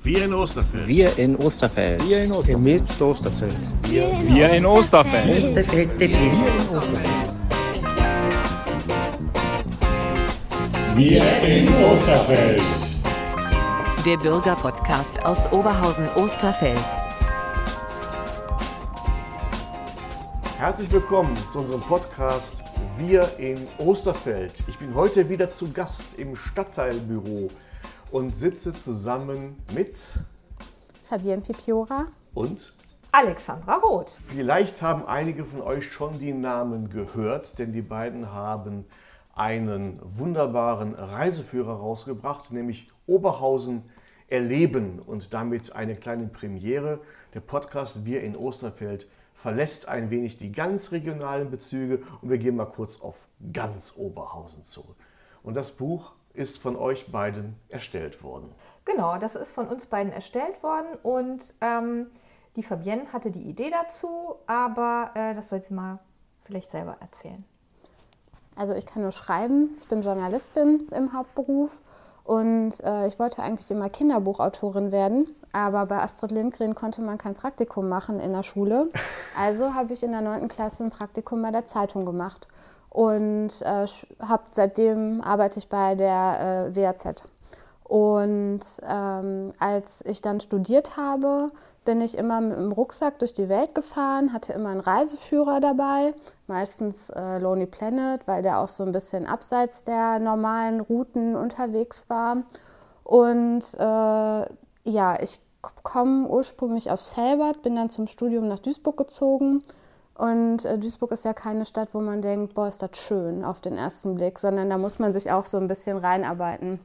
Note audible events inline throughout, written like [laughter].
Wir in Osterfeld. Wir in Osterfeld. Wir in Osterfeld. Mit Osterfeld. Wir in, Wir in Osterfeld. Osterfeld der Wir in Osterfeld. Der Bürgerpodcast aus Oberhausen-Osterfeld. Herzlich willkommen zu unserem Podcast Wir in Osterfeld. Ich bin heute wieder zu Gast im Stadtteilbüro und sitze zusammen mit Fabienne Pipiora und Alexandra Roth. Vielleicht haben einige von euch schon die Namen gehört, denn die beiden haben einen wunderbaren Reiseführer rausgebracht, nämlich Oberhausen erleben und damit eine kleine Premiere. Der Podcast Wir in Osterfeld verlässt ein wenig die ganz regionalen Bezüge und wir gehen mal kurz auf ganz Oberhausen zu. Und das Buch ist von euch beiden erstellt worden. Genau, das ist von uns beiden erstellt worden und ähm, die Fabienne hatte die Idee dazu, aber äh, das soll sie mal vielleicht selber erzählen. Also ich kann nur schreiben, ich bin Journalistin im Hauptberuf und äh, ich wollte eigentlich immer Kinderbuchautorin werden, aber bei Astrid Lindgren konnte man kein Praktikum machen in der Schule. [laughs] Also habe ich in der 9. Klasse ein Praktikum bei der Zeitung gemacht und äh, hab, seitdem arbeite ich bei der äh, WAZ. Und ähm, als ich dann studiert habe, bin ich immer mit dem Rucksack durch die Welt gefahren, hatte immer einen Reiseführer dabei, meistens äh, Lonely Planet, weil der auch so ein bisschen abseits der normalen Routen unterwegs war. Und äh, ja, ich komme ursprünglich aus Felbert, bin dann zum Studium nach Duisburg gezogen und äh, Duisburg ist ja keine Stadt, wo man denkt, boah, ist das schön auf den ersten Blick, sondern da muss man sich auch so ein bisschen reinarbeiten.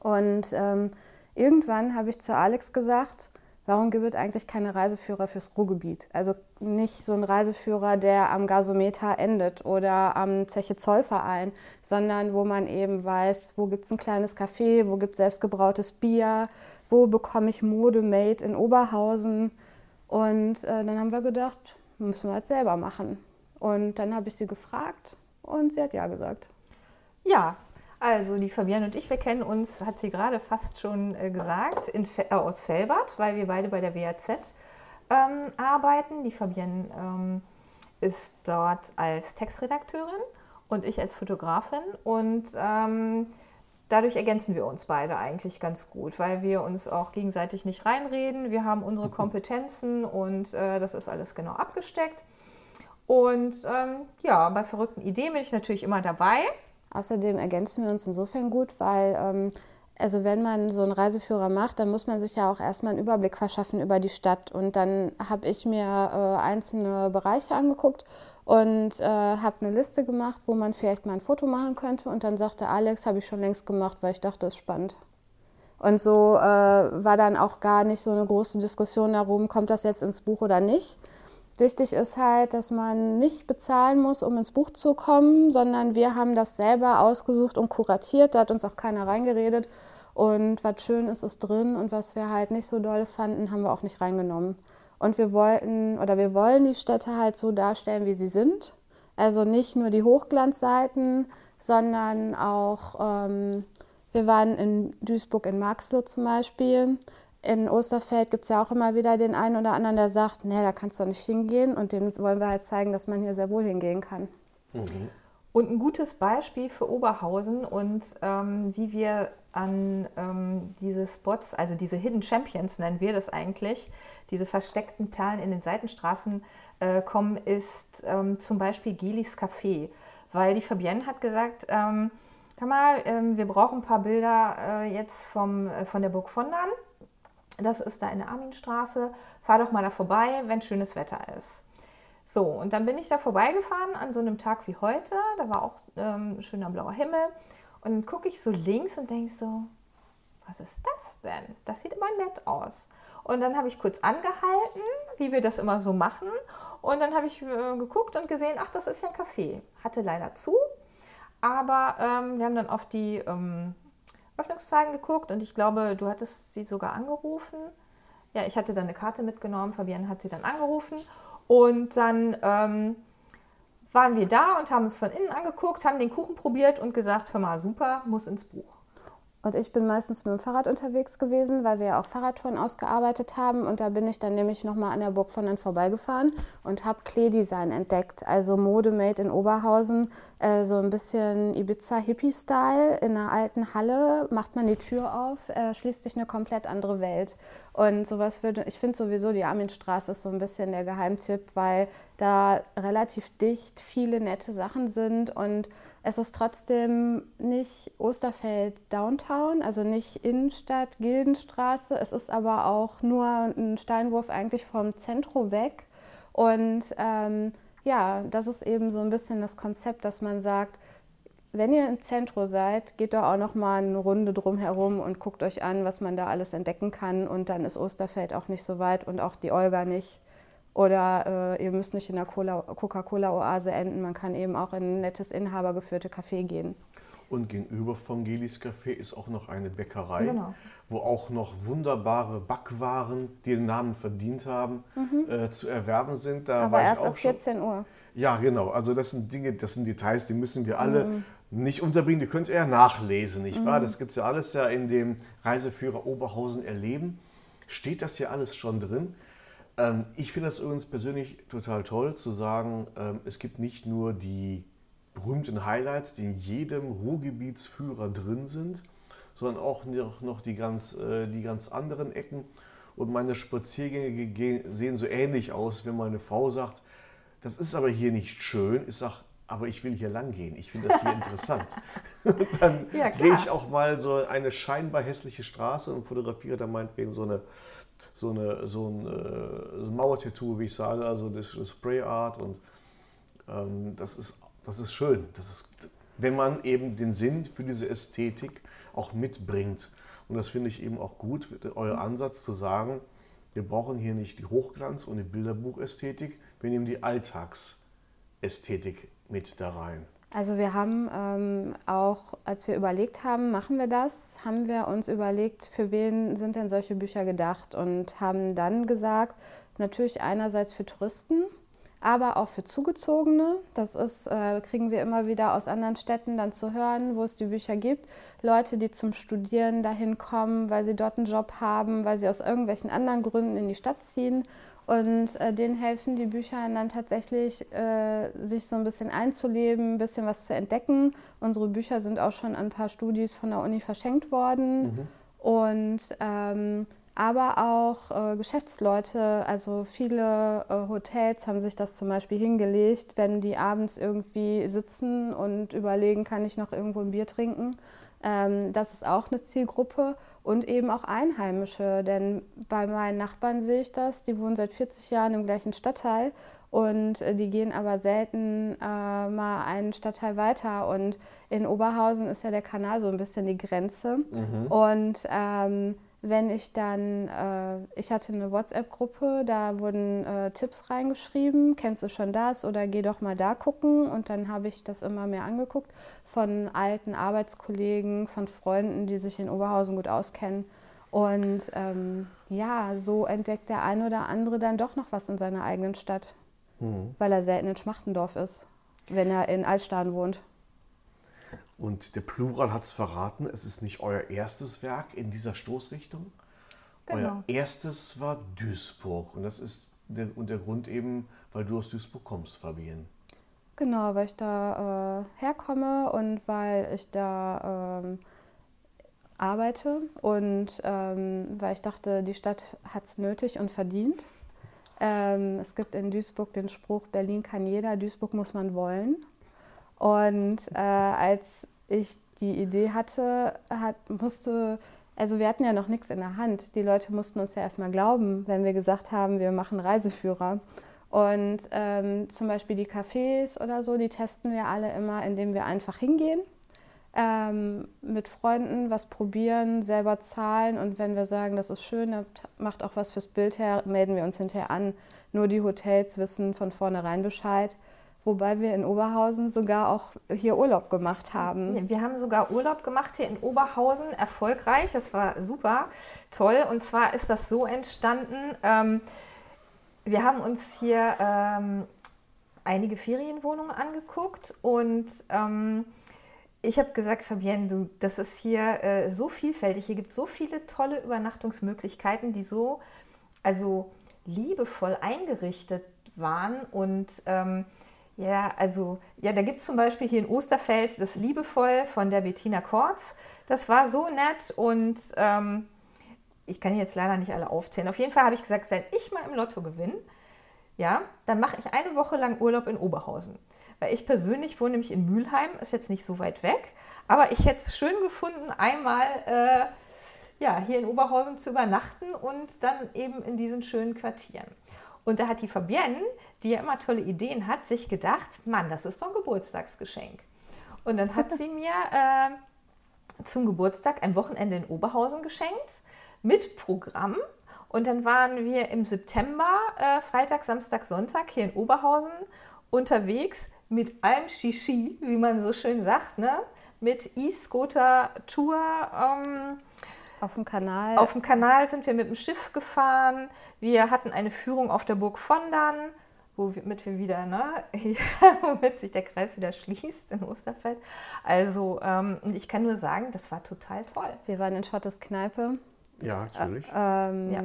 Und ähm, irgendwann habe ich zu Alex gesagt, warum gibt es eigentlich keine Reiseführer fürs Ruhrgebiet? Also nicht so ein Reiseführer, der am Gasometer endet oder am Zeche Zollverein, sondern wo man eben weiß, wo gibt es ein kleines Café, wo gibt es selbstgebrautes Bier, wo bekomme ich Mode made in Oberhausen. Und äh, dann haben wir gedacht, müssen wir halt selber machen. Und dann habe ich sie gefragt und sie hat ja gesagt. Ja, also die Fabienne und ich, wir kennen uns, hat sie gerade fast schon äh, gesagt, in, äh, aus Felbert, weil wir beide bei der WAZ ähm, arbeiten. Die Fabienne ähm, ist dort als Textredakteurin und ich als Fotografin. Und ähm, dadurch ergänzen wir uns beide eigentlich ganz gut, weil wir uns auch gegenseitig nicht reinreden. Wir haben unsere [laughs] Kompetenzen und äh, das ist alles genau abgesteckt. Und ähm, ja, bei verrückten Ideen bin ich natürlich immer dabei. Außerdem ergänzen wir uns insofern gut, weil ähm, also wenn man so einen Reiseführer macht, dann muss man sich ja auch erstmal einen Überblick verschaffen über die Stadt. Und dann habe ich mir äh, einzelne Bereiche angeguckt und äh, habe eine Liste gemacht, wo man vielleicht mal ein Foto machen könnte. Und dann sagte Alex, habe ich schon längst gemacht, weil ich dachte, das ist spannend. Und so äh, war dann auch gar nicht so eine große Diskussion darum, kommt das jetzt ins Buch oder nicht. Wichtig ist halt, dass man nicht bezahlen muss, um ins Buch zu kommen, sondern wir haben das selber ausgesucht und kuratiert. Da hat uns auch keiner reingeredet. Und was schön ist, ist drin. Und was wir halt nicht so dolle fanden, haben wir auch nicht reingenommen. Und wir wollten oder wir wollen die Städte halt so darstellen, wie sie sind. Also nicht nur die Hochglanzseiten, sondern auch, ähm, wir waren in Duisburg in Marxloh zum Beispiel. In Osterfeld gibt es ja auch immer wieder den einen oder anderen, der sagt, nee, da kannst du nicht hingehen. Und dem wollen wir halt zeigen, dass man hier sehr wohl hingehen kann. Mhm. Und ein gutes Beispiel für Oberhausen und ähm, wie wir an ähm, diese Spots, also diese Hidden Champions nennen wir das eigentlich, diese versteckten Perlen in den Seitenstraßen äh, kommen, ist ähm, zum Beispiel Gelis Café. Weil die Fabienne hat gesagt, ähm, hör mal, ähm, wir brauchen ein paar Bilder äh, jetzt vom, äh, von der Burg Vondern. Das ist da in der Arminstraße. Fahr doch mal da vorbei, wenn schönes Wetter ist. So, und dann bin ich da vorbeigefahren an so einem Tag wie heute. Da war auch ähm, schöner blauer Himmel. Und dann gucke ich so links und denke so, was ist das denn? Das sieht immer nett aus. Und dann habe ich kurz angehalten, wie wir das immer so machen. Und dann habe ich äh, geguckt und gesehen, ach, das ist ja ein Café. Hatte leider zu, aber ähm, wir haben dann auf die ähm, Öffnungszeiten geguckt und ich glaube, du hattest sie sogar angerufen. Ja, ich hatte dann eine Karte mitgenommen, Fabienne hat sie dann angerufen und dann ähm, waren wir da und haben uns von innen angeguckt, haben den Kuchen probiert und gesagt, hör mal, super, muss ins Buch. Und ich bin meistens mit dem Fahrrad unterwegs gewesen, weil wir ja auch Fahrradtouren ausgearbeitet haben. Und da bin ich dann nämlich nochmal an der Burg von dann vorbeigefahren und habe Kleedesign entdeckt. Also Mode made in Oberhausen, äh, so ein bisschen Ibiza-Hippie-Style. In einer alten Halle macht man die Tür auf, äh, schließt sich eine komplett andere Welt. Und sowas würde, ich finde sowieso, die Arminstraße ist so ein bisschen der Geheimtipp, weil da relativ dicht viele nette Sachen sind und es ist trotzdem nicht Osterfeld Downtown, also nicht Innenstadt, Gildenstraße. Es ist aber auch nur ein Steinwurf eigentlich vom Zentrum weg. Und ähm, ja, das ist eben so ein bisschen das Konzept, dass man sagt, wenn ihr im Zentrum seid, geht da auch noch mal eine Runde drumherum und guckt euch an, was man da alles entdecken kann. Und dann ist Osterfeld auch nicht so weit und auch die Olga nicht. Oder äh, ihr müsst nicht in der Coca-Cola-Oase enden, man kann eben auch in ein nettes inhabergeführte Café gehen. Und gegenüber vom Gelis Café ist auch noch eine Bäckerei, Genau. wo auch noch wunderbare Backwaren, die den Namen verdient haben, äh, zu erwerben sind. Da Mhm. Aber erst ab 14 Uhr. Ja, genau. Also das sind Dinge, das sind Details, die müssen wir alle nicht unterbringen. Die könnt ihr ja nachlesen, nicht wahr? Das gibt es ja alles ja in dem Reiseführer Oberhausen erleben. Steht das hier alles schon drin? Ähm, ich finde das übrigens persönlich total toll zu sagen, ähm, es gibt nicht nur die berühmten Highlights, die in jedem Ruhrgebietsführer drin sind, sondern auch noch, noch die, ganz, äh, die ganz anderen Ecken. Und meine Spaziergänge ge- sehen so ähnlich aus, wenn meine Frau sagt, das ist aber hier nicht schön. Ich sage, aber ich will hier lang gehen. Ich finde das hier [laughs] interessant. Und [laughs] dann Ja, gehe ich auch mal so eine scheinbar hässliche Straße und fotografiere da meinetwegen so eine so, eine, so ein, äh, so ein Mauertattoo, wie ich sage, also das, Spray Art und ähm, das, ist, das ist schön. Das ist, wenn man eben den Sinn für diese Ästhetik auch mitbringt. Und das finde ich eben auch gut, euer Ansatz zu sagen, wir brauchen hier nicht die Hochglanz- und die Bilderbuchästhetik, wir nehmen die Alltagsästhetik mit da rein. Also wir haben ähm, auch, als wir überlegt haben, machen wir das, haben wir uns überlegt, für wen sind denn solche Bücher gedacht und haben dann gesagt, natürlich einerseits für Touristen, aber auch für Zugezogene. Das ist, äh, kriegen wir immer wieder aus anderen Städten dann zu hören, wo es die Bücher gibt. Leute, die zum Studieren dahin kommen, weil sie dort einen Job haben, weil sie aus irgendwelchen anderen Gründen in die Stadt ziehen. Und äh, denen helfen die Bücher dann tatsächlich, äh, sich so ein bisschen einzuleben, ein bisschen was zu entdecken. Unsere Bücher sind auch schon an ein paar Studis von der Uni verschenkt worden. Und ähm, aber auch äh, Geschäftsleute, also viele äh, Hotels haben sich das zum Beispiel hingelegt, wenn die abends irgendwie sitzen und überlegen, kann ich noch irgendwo ein Bier trinken. Ähm, das ist auch eine Zielgruppe und eben auch Einheimische, denn bei meinen Nachbarn sehe ich das, die wohnen seit 40 Jahren im gleichen Stadtteil und äh, die gehen aber selten äh, mal einen Stadtteil weiter und in Oberhausen ist ja der Kanal so ein bisschen die Grenze. Und ähm, wenn ich dann, äh, ich hatte eine WhatsApp-Gruppe, da wurden äh, Tipps reingeschrieben, kennst du schon das oder geh doch mal da gucken. Und dann habe ich das immer mehr angeguckt von alten Arbeitskollegen, von Freunden, die sich in Oberhausen gut auskennen. Und ähm, ja, so entdeckt der eine oder andere dann doch noch was in seiner eigenen Stadt, weil er selten in Schmachtendorf ist, wenn er in Altstaden wohnt. Und der Plural hat es verraten, es ist nicht euer erstes Werk in dieser Stoßrichtung. Genau. Euer erstes war Duisburg. Und das ist der, und der Grund eben, weil du aus Duisburg kommst, Fabienne. Genau, weil ich da äh, herkomme und weil ich da ähm, arbeite und ähm, weil ich dachte, die Stadt hat es nötig und verdient. Ähm, es gibt in Duisburg den Spruch, Berlin kann jeder, Duisburg muss man wollen. Und äh, als ich die Idee hatte, hat, musste, also wir hatten ja noch nichts in der Hand. Die Leute mussten uns ja erstmal glauben, wenn wir gesagt haben, wir machen Reiseführer. Und ähm, zum Beispiel die Cafés oder so, die testen wir alle immer, indem wir einfach hingehen, ähm, mit Freunden was probieren, selber zahlen und wenn wir sagen, das ist schön, macht auch was fürs Bild her, melden wir uns hinterher an. Nur die Hotels wissen von vornherein Bescheid. Wobei wir in Oberhausen sogar auch hier Urlaub gemacht haben. Wir haben sogar Urlaub gemacht hier in Oberhausen, erfolgreich. Das war super toll. Und zwar ist das so entstanden. Ähm, wir haben uns hier ähm, einige Ferienwohnungen angeguckt und ähm, ich habe gesagt, Fabienne, du, das ist hier äh, so vielfältig. Hier gibt es so viele tolle Übernachtungsmöglichkeiten, die so, also liebevoll eingerichtet waren. Und ähm, ja, also, ja, da gibt es zum Beispiel hier in Osterfeld das Liebevoll von der Bettina Kortz. Das war so nett und ähm, ich kann jetzt leider nicht alle aufzählen. Auf jeden Fall habe ich gesagt, wenn ich mal im Lotto gewinne, ja, dann mache ich eine Woche lang Urlaub in Oberhausen. Weil ich persönlich wohne nämlich in Mülheim, ist jetzt nicht so weit weg. Aber ich hätte es schön gefunden, einmal äh, ja, hier in Oberhausen zu übernachten und dann eben in diesen schönen Quartieren. Und da hat die Fabienne, die ja immer tolle Ideen hat, sich gedacht, Mann, das ist doch ein Geburtstagsgeschenk. Und dann hat [laughs] sie mir äh, zum Geburtstag ein Wochenende in Oberhausen geschenkt mit Programm. Und dann waren wir im September, äh, Freitag, Samstag, Sonntag hier in Oberhausen unterwegs mit allem Shishi, wie man so schön sagt, ne? mit E-Scooter-Tour. Ähm, auf dem Kanal. Auf dem Kanal sind wir mit dem Schiff gefahren. Wir hatten eine Führung auf der Burg Vondern, womit wir wieder, ne, [laughs] womit sich der Kreis wieder schließt in Osterfeld. Also, ähm, und ich kann nur sagen, das war total toll. Wir waren in Schottes Kneipe. Ja, natürlich. Äh, ähm, ja.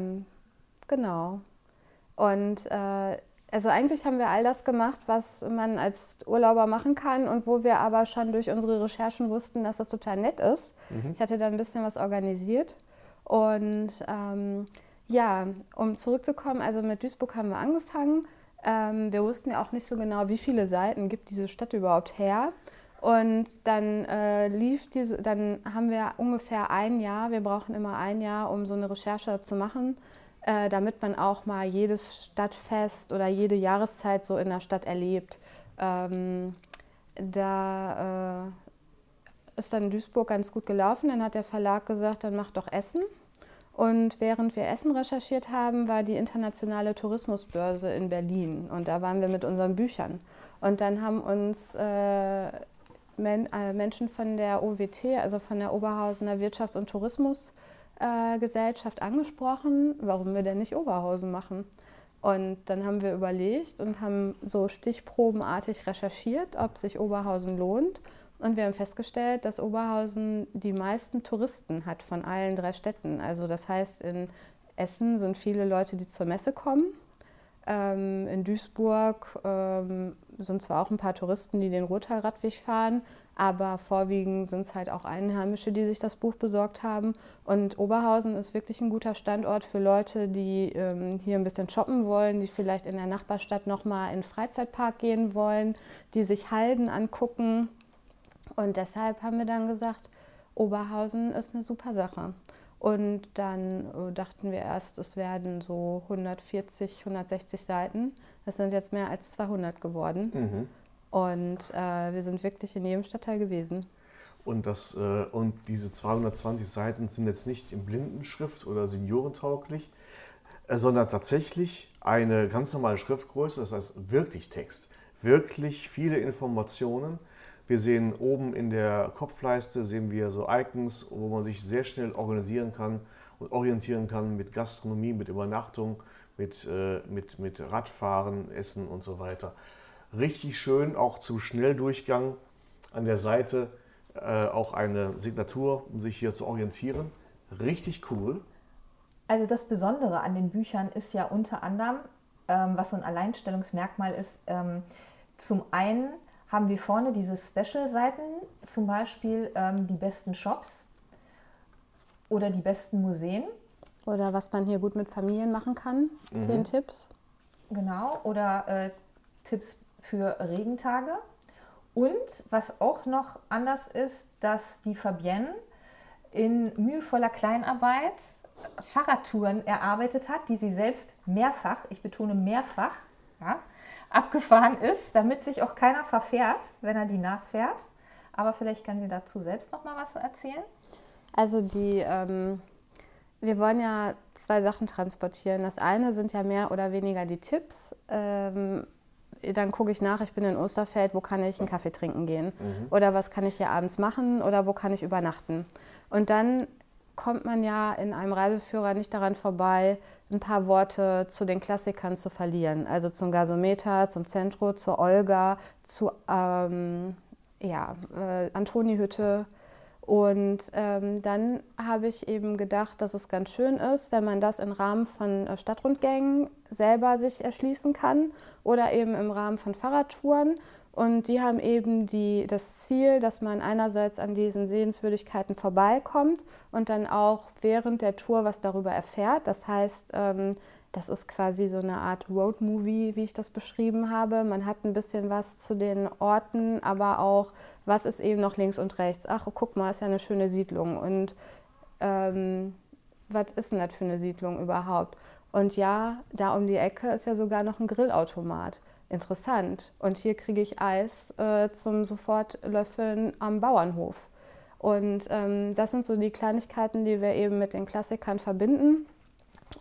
Genau. Und äh, also eigentlich haben wir all das gemacht, was man als Urlauber machen kann und wo wir aber schon durch unsere Recherchen wussten, dass das total nett ist. Mhm. Ich hatte da ein bisschen was organisiert. Und ähm, ja, um zurückzukommen, also mit Duisburg haben wir angefangen. Ähm, wir wussten ja auch nicht so genau, wie viele Seiten gibt diese Stadt überhaupt her. Und dann äh, lief diese, dann haben wir ungefähr ein Jahr, wir brauchen immer ein Jahr, um so eine Recherche zu machen äh, damit man auch mal jedes Stadtfest oder jede Jahreszeit so in der Stadt erlebt. Ähm, da äh, ist dann Duisburg ganz gut gelaufen. Dann hat der Verlag gesagt, dann mach doch Essen. Und während wir Essen recherchiert haben, war die internationale Tourismusbörse in Berlin. Und da waren wir mit unseren Büchern. Und dann haben uns äh, Men äh, Menschen von der OWT, also von der Oberhausener Wirtschafts- und Tourismus, äh, Gesellschaft angesprochen, warum wir denn nicht Oberhausen machen. Und dann haben wir überlegt und haben so stichprobenartig recherchiert, ob sich Oberhausen lohnt. Und wir haben festgestellt, dass Oberhausen die meisten Touristen hat von allen drei Städten. Also das heißt, in Essen sind viele Leute, die zur Messe kommen. Ähm, in Duisburg ähm, sind zwar auch ein paar Touristen, die den Ruhrtalradweg fahren, aber vorwiegend sind es halt auch Einheimische, die sich das Buch besorgt haben. Und Oberhausen ist wirklich ein guter Standort für Leute, die ähm, hier ein bisschen shoppen wollen, die vielleicht in der Nachbarstadt nochmal in den Freizeitpark gehen wollen, die sich Halden angucken. Und deshalb haben wir dann gesagt, Oberhausen ist eine super Sache. Und dann äh, dachten wir erst, es werden so 140, 160 Seiten. Das sind jetzt mehr als 200 geworden. Mhm. Und äh, wir sind wirklich in jedem Stadtteil gewesen. Und, das, äh, und diese 220 Seiten sind jetzt nicht in Blindenschrift oder seniorentauglich, äh, sondern tatsächlich eine ganz normale Schriftgröße, das heißt wirklich Text. Wirklich viele Informationen. Wir sehen oben in der Kopfleiste sehen wir so Icons, wo man sich sehr schnell organisieren kann und orientieren kann mit Gastronomie, mit Übernachtung, mit, äh, mit, mit Radfahren, Essen und so weiter richtig schön, auch zum Schnelldurchgang an der Seite äh, auch eine Signatur, um sich hier zu orientieren. Richtig cool. Also das Besondere an den Büchern ist ja unter anderem, ähm, was so ein Alleinstellungsmerkmal ist, ähm, zum einen haben wir vorne diese Special-Seiten, zum Beispiel ähm, die besten Shops oder die besten Museen. Oder was man hier gut mit Familien machen kann. Zehn mhm. Tipps. Genau. Oder äh, Tipps für Regentage. Und was auch noch anders ist, dass die Fabienne in mühevoller Kleinarbeit Fahrradtouren erarbeitet hat, die sie selbst mehrfach, ich betone mehrfach, ja, abgefahren ist, damit sich auch keiner verfährt, wenn er die nachfährt. Aber vielleicht kann sie dazu selbst noch mal was erzählen. Also die, ähm, wir wollen ja zwei Sachen transportieren. Das eine sind ja mehr oder weniger die Tipps. Ähm, dann gucke ich nach, ich bin in Osterfeld, wo kann ich einen Kaffee trinken gehen? Mhm. Oder was kann ich hier abends machen? Oder wo kann ich übernachten? Und dann kommt man ja in einem Reiseführer nicht daran vorbei, ein paar Worte zu den Klassikern zu verlieren. Also zum Gasometer, zum Zentro, zur Olga, zu, ähm, ja, äh, Antonihütte. Und ähm, dann habe ich eben gedacht, dass es ganz schön ist, wenn man das im Rahmen von äh, Stadtrundgängen selber sich erschließen kann oder eben im Rahmen von Fahrradtouren. Und die haben eben die, das Ziel, dass man einerseits an diesen Sehenswürdigkeiten vorbeikommt und dann auch während der Tour was darüber erfährt. Das heißt, ähm, das ist quasi so eine Art Roadmovie, wie ich das beschrieben habe. Man hat ein bisschen was zu den Orten, aber auch, was ist eben noch links und rechts. Ach, guck mal, ist ja eine schöne Siedlung. Und ähm, was ist denn das für eine Siedlung überhaupt? Und ja, da um die Ecke ist ja sogar noch ein Grillautomat. Interessant. Und hier kriege ich Eis äh, zum Sofortlöffeln am Bauernhof. Und ähm, das sind so die Kleinigkeiten, die wir eben mit den Klassikern verbinden.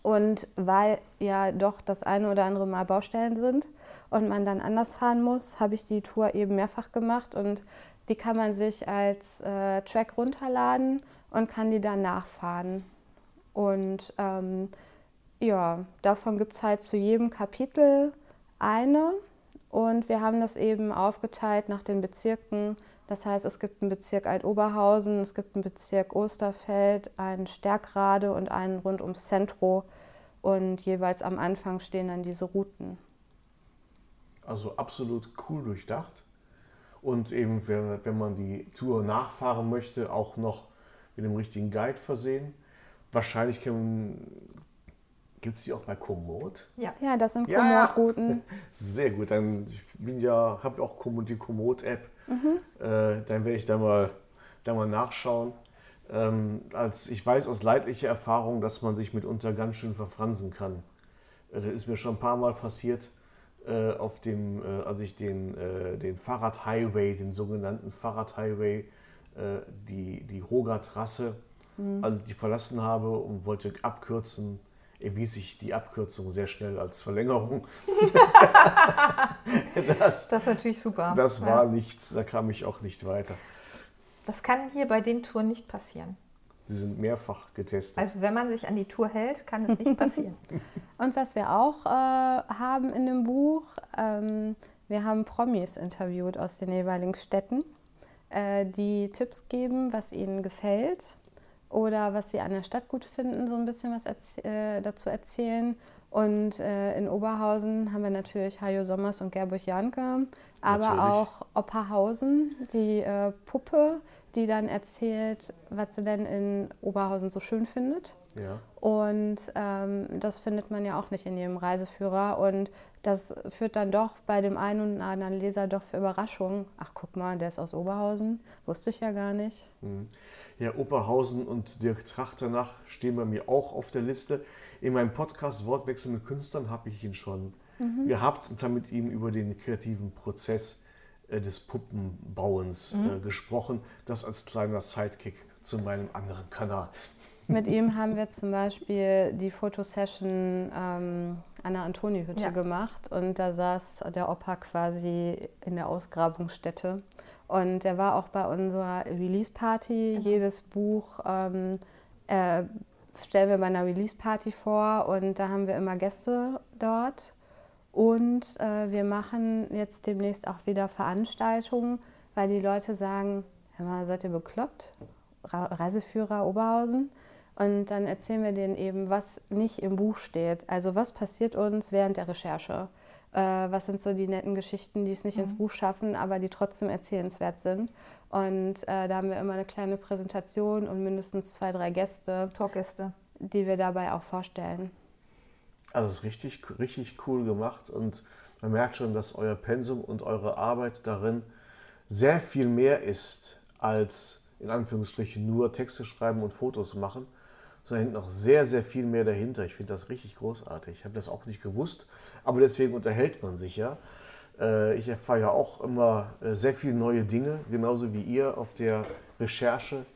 Und weil ja doch das eine oder andere Mal Baustellen sind und man dann anders fahren muss, habe ich die Tour eben mehrfach gemacht und die kann man sich als äh, Track runterladen und kann die dann nachfahren. Und ähm, ja, davon gibt es halt zu jedem Kapitel eine und wir haben das eben aufgeteilt nach den Bezirken das heißt, es gibt einen Bezirk Alt-Oberhausen, es gibt einen Bezirk Osterfeld, einen Stärkrade und einen rund ums Zentro. Und jeweils am Anfang stehen dann diese Routen. Also absolut cool durchdacht. Und eben, wenn, man die Tour nachfahren möchte, auch noch mit dem richtigen Guide versehen. Wahrscheinlich Gibt es die auch bei Komoot? Ja. ja, das sind Komoot-Routen. [laughs] Sehr gut, dann ich bin ja, habe auch die Komoot-App Mhm. Äh, dann werde ich da mal, da mal nachschauen. Ähm, als ich weiß aus leidlicher Erfahrung, dass man sich mitunter ganz schön verfransen kann. Äh, das ist mir schon ein paar Mal passiert, äh, auf dem, äh, als ich den, äh, den Fahrradhighway, den sogenannten Fahrradhighway, äh, die, die Roga-Trasse, mhm. als ich die verlassen habe und wollte abkürzen, erwies sich die Abkürzung sehr schnell als Verlängerung. [laughs] das, das ist natürlich super. Das war ja. nichts, da kam ich auch nicht weiter. Das kann hier bei den Touren nicht passieren. Sie sind mehrfach getestet. Also wenn man sich an die Tour hält, kann es nicht passieren. [laughs] Und was wir auch äh, haben in dem Buch, ähm, wir haben Promis interviewt aus den jeweiligen Städten, äh, die Tipps geben, was ihnen gefällt oder was sie an der Stadt gut finden, so ein bisschen was erz äh, dazu erzählen. Und äh, in Oberhausen haben wir natürlich Hajo Sommers und Gerburg Janke, aber natürlich. auch Opperhausen, die äh, Puppe, die dann erzählt, was sie denn in Oberhausen so schön findet. Ja. Und ähm, das findet man ja auch nicht in jedem Reiseführer. Und das führt dann doch bei dem einen und anderen Leser doch für Überraschungen. Ach, guck mal, der ist aus Oberhausen. Wusste ich ja gar nicht. Mhm. Ja, Oberhausen und Dirk Trachternach stehen bei mir auch auf der Liste. In meinem Podcast Wortwechsel mit Künstlern habe ich ihn schon mhm. gehabt und habe mit ihm über den kreativen Prozess des Puppenbauens mhm. äh, gesprochen. Das als kleiner Sidekick zu meinem anderen Kanal. Mit ihm [laughs] haben wir zum Beispiel die Fotosession ähm, an der Antoni-Hütte ja. gemacht und da saß der Opa quasi in der Ausgrabungsstätte und er war auch bei unserer Release-Party. Genau. Jedes Buch ähm, äh, stellen wir bei einer Release-Party vor und da haben wir immer Gäste dort. Und äh, wir machen jetzt demnächst auch wieder Veranstaltungen, weil die Leute sagen, hör mal, seid ihr bekloppt? Reiseführer Oberhausen. Und dann erzählen wir denen eben, was nicht im Buch steht. Also was passiert uns während der Recherche äh, was sind so die netten Geschichten, die es nicht mhm. ins Buch schaffen, aber die trotzdem erzählenswert sind. Und äh, da haben wir immer eine kleine Präsentation und mindestens zwei, drei Gäste, Talkgäste, die wir dabei auch vorstellen. Also es ist richtig, richtig cool gemacht und man merkt schon, dass euer Pensum und eure Arbeit darin sehr viel mehr ist als in Anführungsstrichen nur Texte schreiben und Fotos machen, sondern noch sehr, sehr viel mehr dahinter. Ich finde das richtig großartig. Ich habe das auch nicht gewusst aber deswegen unterhält man sich ja. Äh, ich erfahre ja auch immer äh, sehr viele neue Dinge, genauso wie ihr auf der Recherche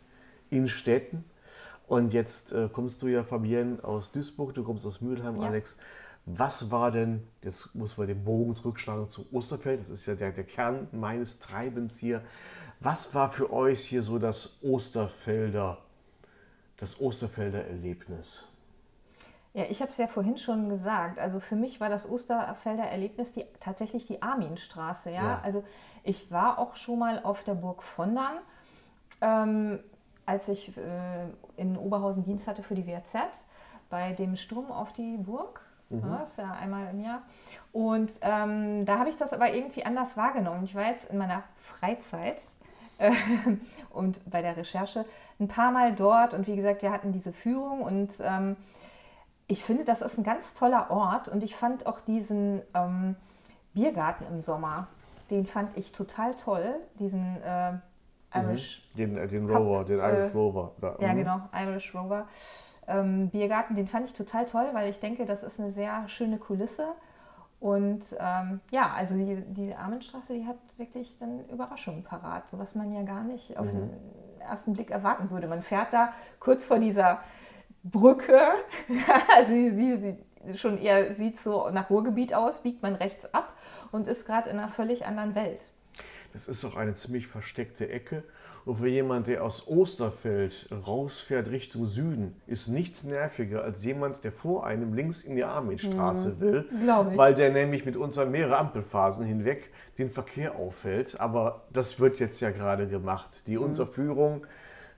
in Städten. Und jetzt äh, kommst du ja, Fabienne, aus Duisburg, du kommst aus Mülheim, ja. Alex. Was war denn, jetzt muss man den Bogen zurückschlagen zu Osterfeld, das ist ja der, der Kern meines Treibens hier. Was war für euch hier so das Osterfelder, das Osterfelder Erlebnis? Ja, ich habe es ja vorhin schon gesagt. Also für mich war das Osterfelder Erlebnis die, tatsächlich die Arminstraße. Ja? Ja. Also ich war auch schon mal auf der Burg Vondern, ähm, als ich äh, in Oberhausen Dienst hatte für die WZ, bei dem Sturm auf die Burg. Ja, das ist ja einmal im Jahr. Und ähm, da habe ich das aber irgendwie anders wahrgenommen. Ich war jetzt in meiner Freizeit äh, [laughs] und bei der Recherche ein paar Mal dort. Und wie gesagt, wir hatten diese Führung und ähm, ich finde, das ist ein ganz toller Ort und ich fand auch diesen ähm, Biergarten im Sommer, den fand ich total toll, diesen äh, Irish, Den, äh, den Rover, den Irish äh, Rover. Da. ja Mhm. genau, Irish Rover ähm, Biergarten, den fand ich total toll, weil ich denke, das ist eine sehr schöne Kulisse und ähm, ja, also die, die Armenstraße, die hat wirklich dann Überraschungen parat, so was man ja gar nicht auf den ersten Blick erwarten würde. Man fährt da kurz vor dieser Brücke, [laughs] also sie, sie, sie schon eher sieht so nach Ruhrgebiet aus, biegt man rechts ab und ist gerade in einer völlig anderen Welt. Das ist auch eine ziemlich versteckte Ecke. Und für jemand, der aus Osterfeld rausfährt Richtung Süden, ist nichts nerviger als jemand, der vor einem links in die Arminstraße will. Glaub ich. Weil der nämlich mitunter mehrere Ampelphasen hinweg den Verkehr auffällt. Aber das wird jetzt ja gerade gemacht. Die Unterführung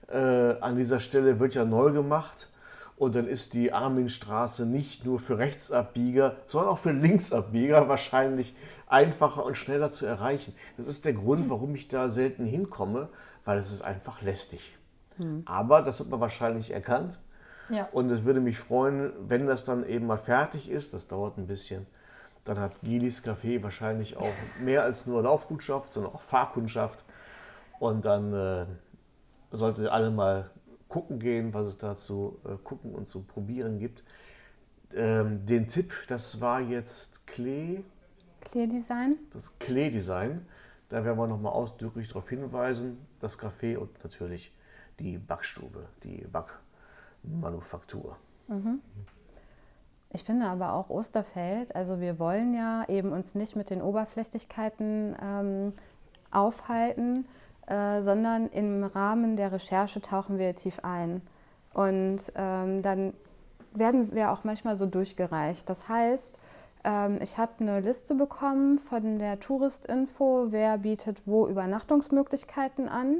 äh, an dieser Stelle wird ja neu gemacht. Und dann ist die Arminstraße nicht nur für Rechtsabbieger, sondern auch für Linksabbieger wahrscheinlich einfacher und schneller zu erreichen. Das ist der Grund, warum ich da selten hinkomme, weil es ist einfach lästig. Aber das hat man wahrscheinlich erkannt. Ja. Und es würde mich freuen, wenn das dann eben mal fertig ist. Das dauert ein bisschen. Dann hat Gilis Café wahrscheinlich auch mehr als nur Laufkundschaft, sondern auch Fahrkundschaft. Und dann äh, solltet ihr alle mal gucken gehen, was es da zu äh, gucken und zu probieren gibt. Ähm, den Tipp, das war jetzt Klee, Clear Design. das Klee-Design. Da werden wir nochmal ausdrücklich darauf hinweisen. Das Café und natürlich die Backstube, die Backmanufaktur. Ich finde aber auch Osterfeld, also wir wollen ja eben uns nicht mit den Oberflächlichkeiten ähm, aufhalten, äh, sondern im Rahmen der Recherche tauchen wir tief ein. Und ähm, dann werden wir auch manchmal so durchgereicht. Das heißt, ähm, ich habe eine Liste bekommen von der Touristinfo, wer bietet wo Übernachtungsmöglichkeiten an.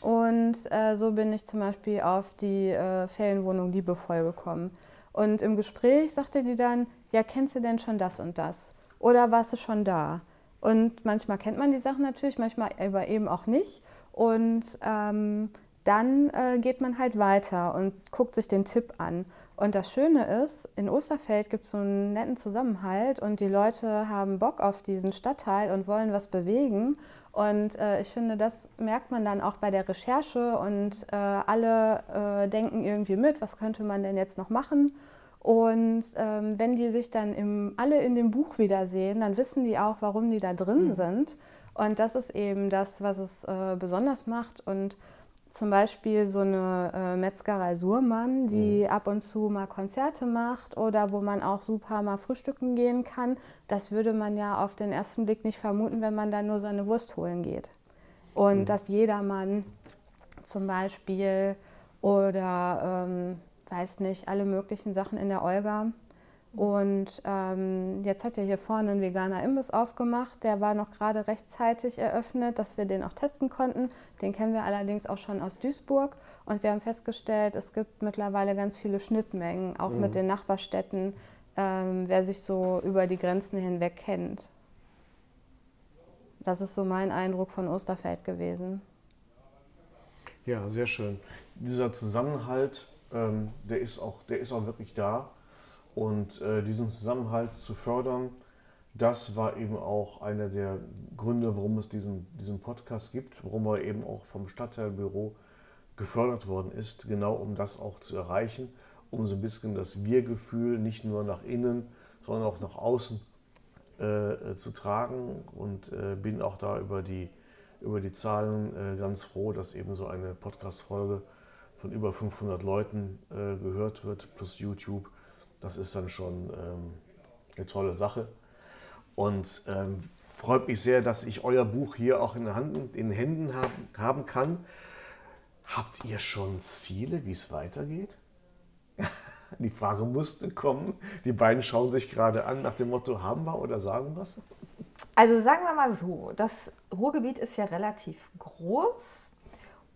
Und äh, so bin ich zum Beispiel auf die äh, Ferienwohnung Liebevoll gekommen. Und im Gespräch sagte die dann, ja, kennst du denn schon das und das? Oder warst du schon da? Und manchmal kennt man die Sachen natürlich, manchmal aber eben auch nicht. Und ähm, dann äh, geht man halt weiter und guckt sich den Tipp an. Und das Schöne ist, in Osterfeld gibt es so einen netten Zusammenhalt und die Leute haben Bock auf diesen Stadtteil und wollen was bewegen. Und äh, ich finde, das merkt man dann auch bei der Recherche und äh, alle äh, denken irgendwie mit, was könnte man denn jetzt noch machen. Und ähm, wenn die sich dann im, alle in dem Buch wiedersehen, dann wissen die auch, warum die da drin sind. Und das ist eben das, was es äh, besonders macht. Und zum Beispiel so eine äh, Metzgerei Surmann, die ab und zu mal Konzerte macht oder wo man auch super mal frühstücken gehen kann. Das würde man ja auf den ersten Blick nicht vermuten, wenn man da nur seine Wurst holen geht. Und dass jedermann zum Beispiel oder ähm, weiß nicht, alle möglichen Sachen in der Olga. Und ähm, jetzt hat ja hier vorne ein veganer Imbiss aufgemacht. Der war noch gerade rechtzeitig eröffnet, dass wir den auch testen konnten. Den kennen wir allerdings auch schon aus Duisburg. Und wir haben festgestellt, es gibt mittlerweile ganz viele Schnittmengen, auch mit den Nachbarstädten, ähm, wer sich so über die Grenzen hinweg kennt. Das ist so mein Eindruck von Osterfeld gewesen. Ja, sehr schön. Dieser Zusammenhalt, ähm, der, ist auch, der ist auch wirklich da. Und äh, diesen Zusammenhalt zu fördern, das war eben auch einer der Gründe, warum es diesen, diesen Podcast gibt, warum er eben auch vom Stadtteilbüro gefördert worden ist, genau um das auch zu erreichen, um so ein bisschen das Wir-Gefühl nicht nur nach innen, sondern auch nach außen äh, zu tragen und äh, bin auch da über die, über die Zahlen äh, ganz froh, dass eben so eine Podcast-Folge von über 500 Leuten äh, gehört wird, plus YouTube. Das ist dann schon ähm, eine tolle Sache. Und ähm, freut mich sehr, dass ich euer Buch hier auch in, Hand, in den Händen haben, haben kann. Habt ihr schon Ziele, wie es weitergeht? [laughs] Die Frage musste kommen. Die beiden schauen sich gerade an nach dem Motto, haben wir oder sagen es? Also sagen wir mal so, das Ruhrgebiet ist ja relativ groß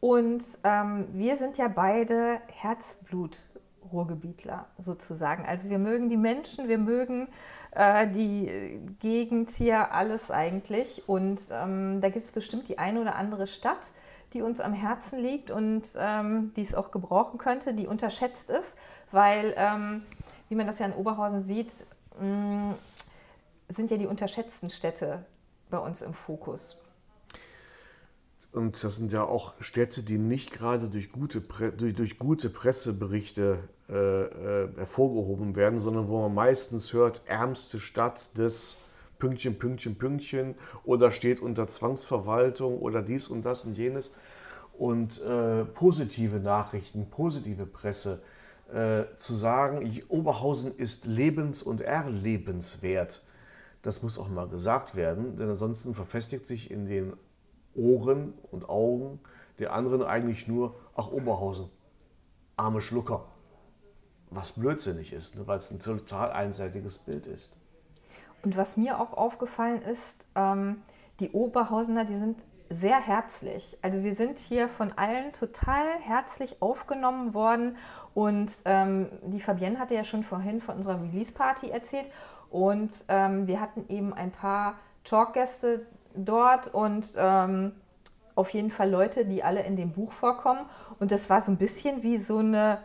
und ähm, wir sind ja beide Herzblut-Ruhrgebietler sozusagen. Also wir mögen die Menschen, wir mögen äh, die Gegend hier, alles eigentlich. Und ähm, da gibt es bestimmt die eine oder andere Stadt, die uns am Herzen liegt und ähm, die es auch gebrauchen könnte, die unterschätzt ist, weil, ähm, wie man das ja in Oberhausen sieht, mh, sind ja die unterschätzten Städte bei uns im Fokus. Und das sind ja auch Städte, die nicht gerade durch gute, Pre durch, durch gute Presseberichte äh, äh, hervorgehoben werden, sondern wo man meistens hört, ärmste Stadt des Pünktchen, Pünktchen, Pünktchen oder steht unter Zwangsverwaltung oder dies und das und jenes. Und äh, positive Nachrichten, positive Presse, äh, zu sagen, Oberhausen ist lebens- und erlebenswert, das muss auch mal gesagt werden, denn ansonsten verfestigt sich in den Ohren und Augen der anderen eigentlich nur, ach Oberhausen, arme Schlucker. Was blödsinnig ist, ne, weil es ein total einseitiges Bild ist. Und was mir auch aufgefallen ist, ähm, die Oberhausener, die sind sehr herzlich. Also wir sind hier von allen total herzlich aufgenommen worden. Und ähm, die Fabienne hatte ja schon vorhin von unserer Release-Party erzählt. Und ähm, wir hatten eben ein paar Talkgäste dort und ähm, auf jeden Fall Leute, die alle in dem Buch vorkommen. Und das war so ein bisschen wie so eine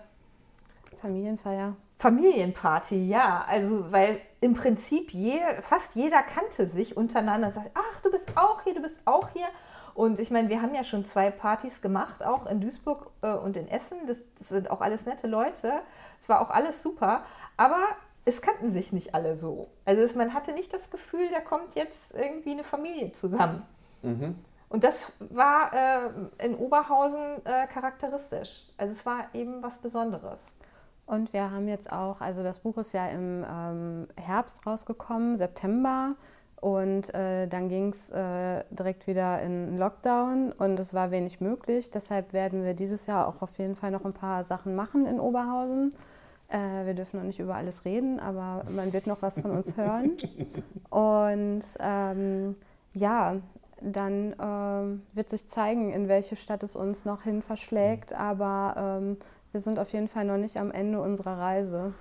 Familienfeier. Familienparty, ja. Also, weil im Prinzip je, fast jeder kannte sich untereinander und sagt, ach, du bist auch hier, du bist auch hier. Und ich meine, wir haben ja schon zwei Partys gemacht, auch in Duisburg äh, und in Essen. Das, das sind auch alles nette Leute. Es war auch alles super. Aber es kannten sich nicht alle so. Also es, man hatte nicht das Gefühl, da kommt jetzt irgendwie eine Familie zusammen. Mhm. Und das war äh, in Oberhausen äh, charakteristisch. Also es war eben was Besonderes. Und wir haben jetzt auch, also das Buch ist ja im ähm, Herbst rausgekommen, September. Und äh, dann ging es äh, direkt wieder in Lockdown und es war wenig möglich. Deshalb werden wir dieses Jahr auch auf jeden Fall noch ein paar Sachen machen in Oberhausen. Äh, wir dürfen noch nicht über alles reden, aber man wird noch was von uns hören. Und ähm, ja, dann ähm, wird sich zeigen, in welche Stadt es uns noch hin verschlägt. Aber ähm, wir sind auf jeden Fall noch nicht am Ende unserer Reise.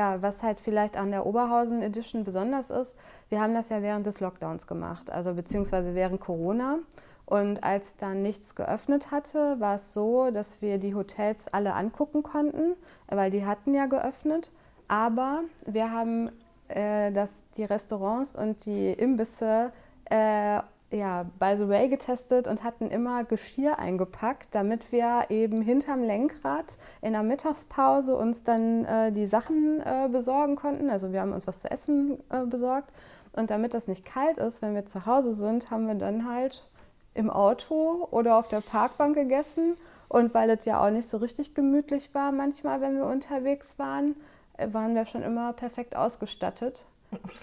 Ja, was halt vielleicht an der Oberhausen Edition besonders ist, wir haben das ja während des Lockdowns gemacht, also beziehungsweise während Corona. Und als dann nichts geöffnet hatte, war es so, dass wir die Hotels alle angucken konnten, weil die hatten ja geöffnet. Aber wir haben äh, das, die Restaurants und die Imbisse äh, ja, by the way getestet und hatten immer Geschirr eingepackt, damit wir eben hinterm Lenkrad in der Mittagspause uns dann äh, die Sachen äh, besorgen konnten. Also wir haben uns was zu essen äh, besorgt. Und damit das nicht kalt ist, wenn wir zu Hause sind, haben wir dann halt im Auto oder auf der Parkbank gegessen. Und weil es ja auch nicht so richtig gemütlich war manchmal, wenn wir unterwegs waren, äh, waren wir schon immer perfekt ausgestattet.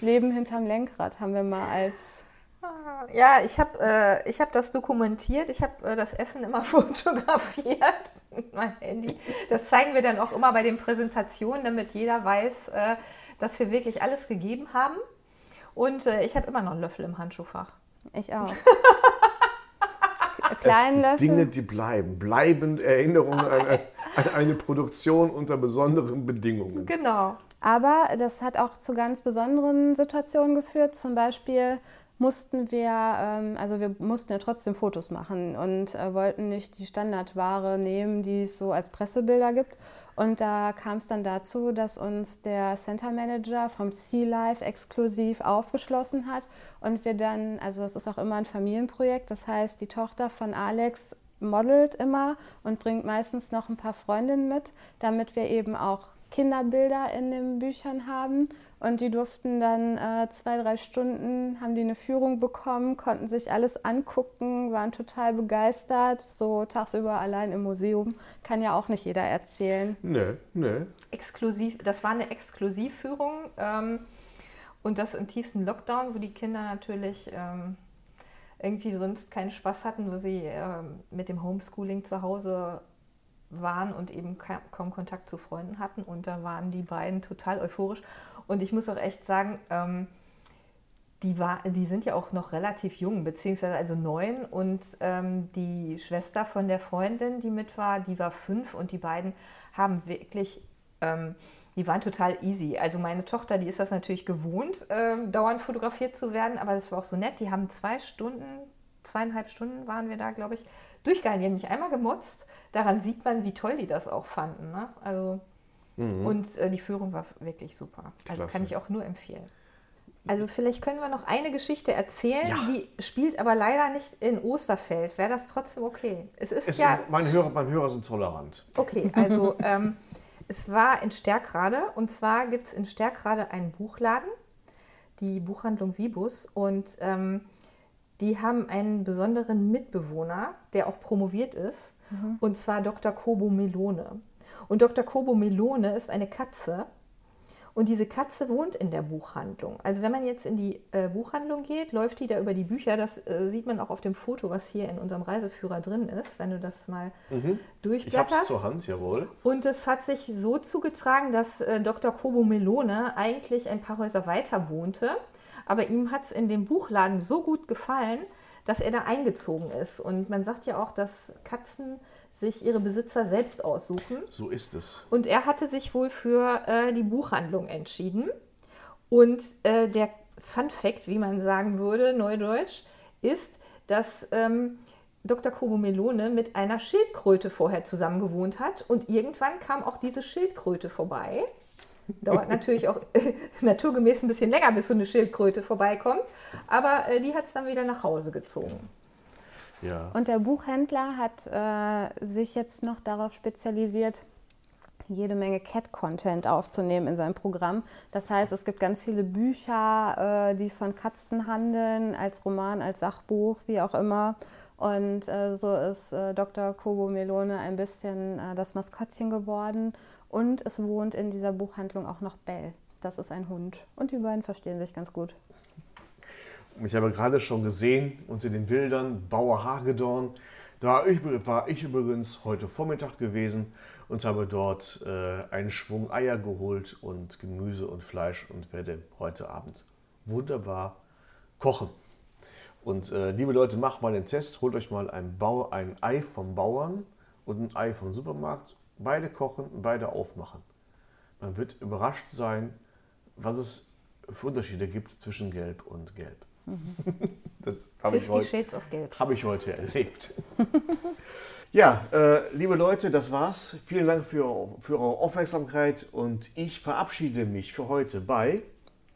Leben hinterm Lenkrad haben wir mal als Ja, ich habe äh, ich hab das dokumentiert. Ich habe äh, das Essen immer [laughs] fotografiert mit meinem Handy. Das zeigen wir dann auch immer bei den Präsentationen, damit jeder weiß, äh, dass wir wirklich alles gegeben haben. Und äh, ich habe immer noch einen Löffel im Handschuhfach. Ich auch. [laughs] Kleinen gibt Dinge, Löffel. die bleiben. Bleibend Erinnerungen an, [laughs] an eine Produktion unter besonderen Bedingungen. Genau. Aber das hat auch zu ganz besonderen Situationen geführt. Zum Beispiel mussten wir, ähm, also wir mussten ja trotzdem Fotos machen und äh, wollten nicht die Standardware nehmen, die es so als Pressebilder gibt. Und da kam es dann dazu, dass uns der Center Manager vom Sea Life exklusiv aufgeschlossen hat und wir dann, also das ist auch immer ein Familienprojekt, das heißt, die Tochter von Alex modelt immer und bringt meistens noch ein paar Freundinnen mit, damit wir eben auch Kinderbilder in den Büchern haben. Und die durften dann äh, zwei, drei Stunden, haben die eine Führung bekommen, konnten sich alles angucken, waren total begeistert. So tagsüber allein im Museum kann ja auch nicht jeder erzählen. Nee, nee. Exklusiv, das war eine Exklusivführung ähm, und das im tiefsten Lockdown, wo die Kinder natürlich ähm, irgendwie sonst keinen Spaß hatten, wo sie ähm, mit dem Homeschooling zu Hause waren und eben ka- kaum Kontakt zu Freunden hatten. Und da waren die beiden total euphorisch. Und ich muss auch echt sagen, ähm, die, war, die sind ja auch noch relativ jung, beziehungsweise also neun. Und ähm, die Schwester von der Freundin, die mit war, die war fünf. Und die beiden haben wirklich, ähm, die waren total easy. Also meine Tochter, die ist das natürlich gewohnt, ähm, dauernd fotografiert zu werden. Aber das war auch so nett. Die haben zwei Stunden, zweieinhalb Stunden waren wir da, glaube ich, durchgehalten. Die haben mich einmal gemotzt. Daran sieht man, wie toll die das auch fanden. Ne? Also, Und äh, die Führung war wirklich super. Also Klasse. kann ich auch nur empfehlen. Also vielleicht können wir noch eine Geschichte erzählen, Ja. die spielt aber leider nicht in Osterfeld. Wäre das trotzdem okay? Es ist Es, ja meine, Hörer, meine Hörer sind tolerant. okay. Also [laughs] ähm, es war in Stärkrade und zwar gibt es in Stärkrade einen Buchladen, die Buchhandlung Vibus und ähm, die haben einen besonderen Mitbewohner, der auch promoviert ist, und zwar Dr. Kobo Melone. Und Dr. Kobo Melone ist eine Katze und diese Katze wohnt in der Buchhandlung. Also wenn man jetzt in die äh, Buchhandlung geht, läuft die da über die Bücher. Das äh, sieht man auch auf dem Foto, was hier in unserem Reiseführer drin ist, wenn du das mal Ich habe es durchblätterst. zur Hand, jawohl. Und es hat sich so zugetragen, dass äh, Dr. Kobo Melone eigentlich ein paar Häuser weiter wohnte. Aber ihm hat es in dem Buchladen so gut gefallen, dass er da eingezogen ist. Und man sagt ja auch, dass Katzen sich ihre Besitzer selbst aussuchen. So ist es. Und er hatte sich wohl für äh, die Buchhandlung entschieden. Und äh, der Fun Fact, wie man sagen würde, neudeutsch, ist, dass ähm, Dr. Kobo Melone mit einer Schildkröte vorher zusammen gewohnt hat. Und irgendwann kam auch diese Schildkröte vorbei. Dauert natürlich auch [laughs] naturgemäß ein bisschen länger, bis so eine Schildkröte vorbeikommt. Aber äh, die hat es dann wieder nach Hause gezogen. Ja. Und der Buchhändler hat äh, sich jetzt noch darauf spezialisiert, jede Menge Cat-Content aufzunehmen in seinem Programm. Das heißt, es gibt ganz viele Bücher, äh, die von Katzen handeln, als Roman, als Sachbuch, wie auch immer. Und äh, so ist äh, Dr. Kobo Melone ein bisschen äh, das Maskottchen geworden. Und es wohnt in dieser Buchhandlung auch noch Bell. Das ist ein Hund. Und die beiden verstehen sich ganz gut. Ich habe gerade schon gesehen unter den Bildern Bauer Hagedorn. Da war ich, übrigens heute Vormittag gewesen und habe dort äh, einen Schwung Eier geholt und Gemüse und Fleisch und werde heute Abend wunderbar kochen. Und äh, liebe Leute, macht mal den Test, holt euch mal ein, Bau, ein Ei vom Bauern und ein Ei vom Supermarkt. Beide kochen, beide aufmachen. Man wird überrascht sein, was es für Unterschiede gibt zwischen Gelb und Gelb. [laughs] Das habe ich, heute- Shades of Gelb. habe ich heute erlebt. [laughs] ja, äh, liebe Leute, das war's. Vielen Dank für, für eure Aufmerksamkeit und ich verabschiede mich für heute bei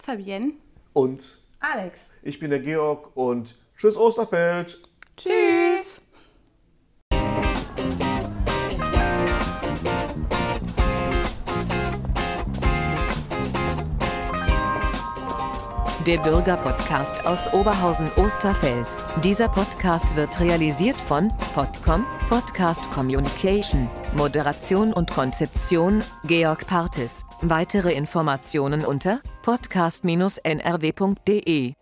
Fabienne. und Alex. ich bin der Georg und tschüss Osterfeld. Tschüss. Der Bürgerpodcast aus Oberhausen-Osterfeld. Dieser Podcast wird realisiert von Podcom, Podcast Communication, Moderation und Konzeption, Georg Partis. Weitere Informationen unter podcast-nrw.de.